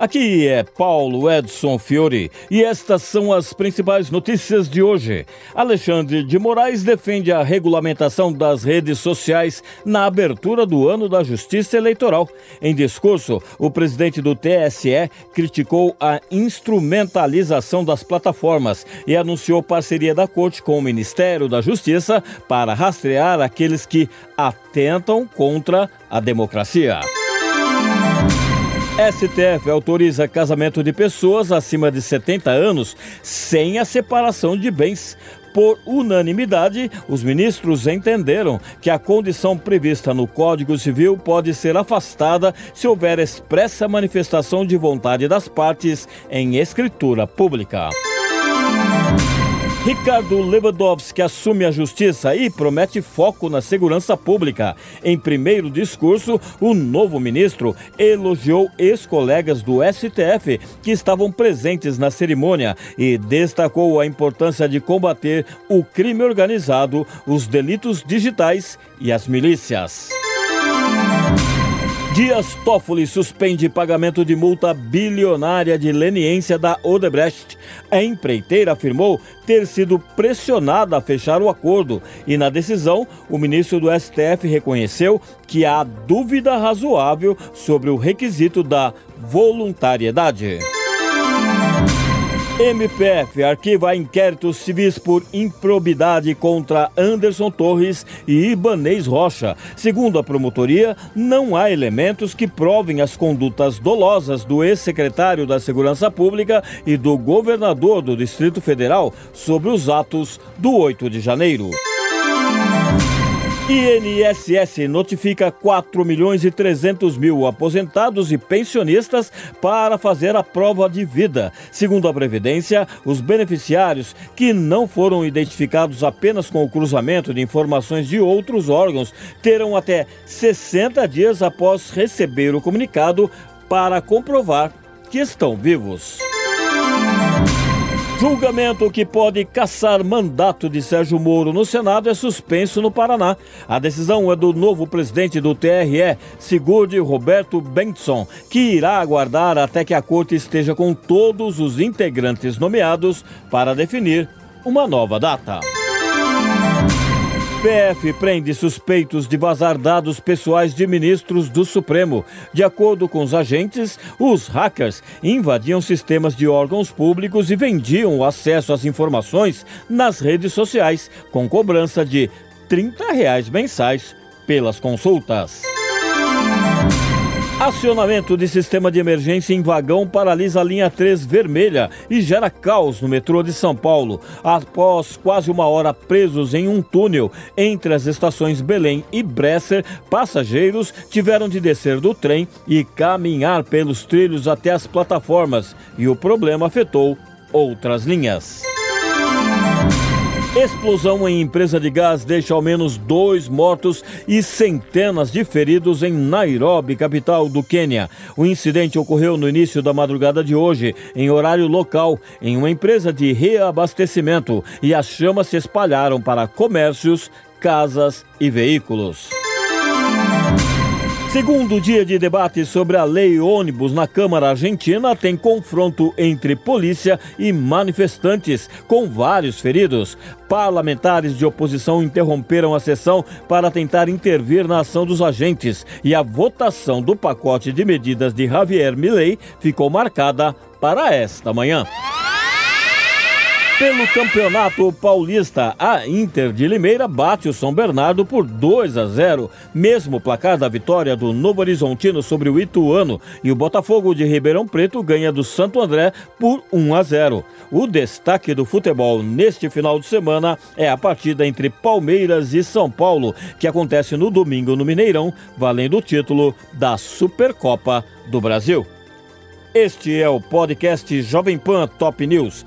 Aqui é Paulo Edson Fiore e estas são as principais notícias de hoje. Alexandre de Moraes defende a regulamentação das redes sociais na abertura do ano da Justiça Eleitoral. Em discurso, o presidente do TSE criticou a instrumentalização das plataformas e anunciou parceria da Corte com o Ministério da Justiça para rastrear aqueles que atentam contra a democracia. STF autoriza casamento de pessoas acima de 70 anos sem a separação de bens. Por unanimidade, os ministros entenderam que a condição prevista no Código Civil pode ser afastada se houver expressa manifestação de vontade das partes em escritura pública. Ricardo Lewandowski assume a justiça e promete foco na segurança pública. Em primeiro discurso, o novo ministro elogiou ex-colegas do STF que estavam presentes na cerimônia e destacou a importância de combater o crime organizado, os delitos digitais e as milícias. Dias Toffoli suspende pagamento de multa bilionária de leniência da Odebrecht. A empreiteira afirmou ter sido pressionada a fechar o acordo e, na decisão, o ministro do STF reconheceu que há dúvida razoável sobre o requisito da voluntariedade. MPF arquiva inquéritos civis por improbidade contra Anderson Torres e Ibanês Rocha. Segundo a promotoria, não há elementos que provem as condutas dolosas do ex-secretário da Segurança Pública e do governador do Distrito Federal sobre os atos do 8 de janeiro. INSS notifica 4 milhões e 300 mil aposentados e pensionistas para fazer a prova de vida. Segundo a Previdência, os beneficiários que não foram identificados apenas com o cruzamento de informações de outros órgãos terão até 60 dias após receber o comunicado para comprovar que estão vivos. Julgamento que pode caçar mandato de Sérgio Moro no Senado é suspenso no Paraná. A decisão é do novo presidente do TRE, Sigurd Roberto Bengtson, que irá aguardar até que a corte esteja com todos os integrantes nomeados para definir uma nova data. PF prende suspeitos de vazar dados pessoais de ministros do Supremo. De acordo com os agentes, os hackers invadiam sistemas de órgãos públicos e vendiam o acesso às informações nas redes sociais, com cobrança de 30 reais mensais pelas consultas. Acionamento de sistema de emergência em vagão paralisa a linha 3 vermelha e gera caos no metrô de São Paulo. Após quase uma hora presos em um túnel entre as estações Belém e Bresser, passageiros tiveram de descer do trem e caminhar pelos trilhos até as plataformas, e o problema afetou outras linhas. Explosão em empresa de gás deixa ao menos dois mortos e centenas de feridos em Nairobi, capital do Quênia. O incidente ocorreu no início da madrugada de hoje, em horário local, em uma empresa de reabastecimento, e as chamas se espalharam para comércios, casas e veículos. Segundo dia de debate sobre a lei ônibus na Câmara Argentina, tem confronto entre polícia e manifestantes, com vários feridos. Parlamentares de oposição interromperam a sessão para tentar intervir na ação dos agentes e a votação do pacote de medidas de Javier Milei ficou marcada para esta manhã. Pelo Campeonato Paulista, a Inter de Limeira bate o São Bernardo por 2 a 0, mesmo placar da vitória do Novo Horizontino sobre o Ituano, e o Botafogo de Ribeirão Preto ganha do Santo André por 1 a 0. O destaque do futebol neste final de semana é a partida entre Palmeiras e São Paulo, que acontece no domingo no Mineirão, valendo o título da Supercopa do Brasil. Este é o podcast Jovem Pan Top News.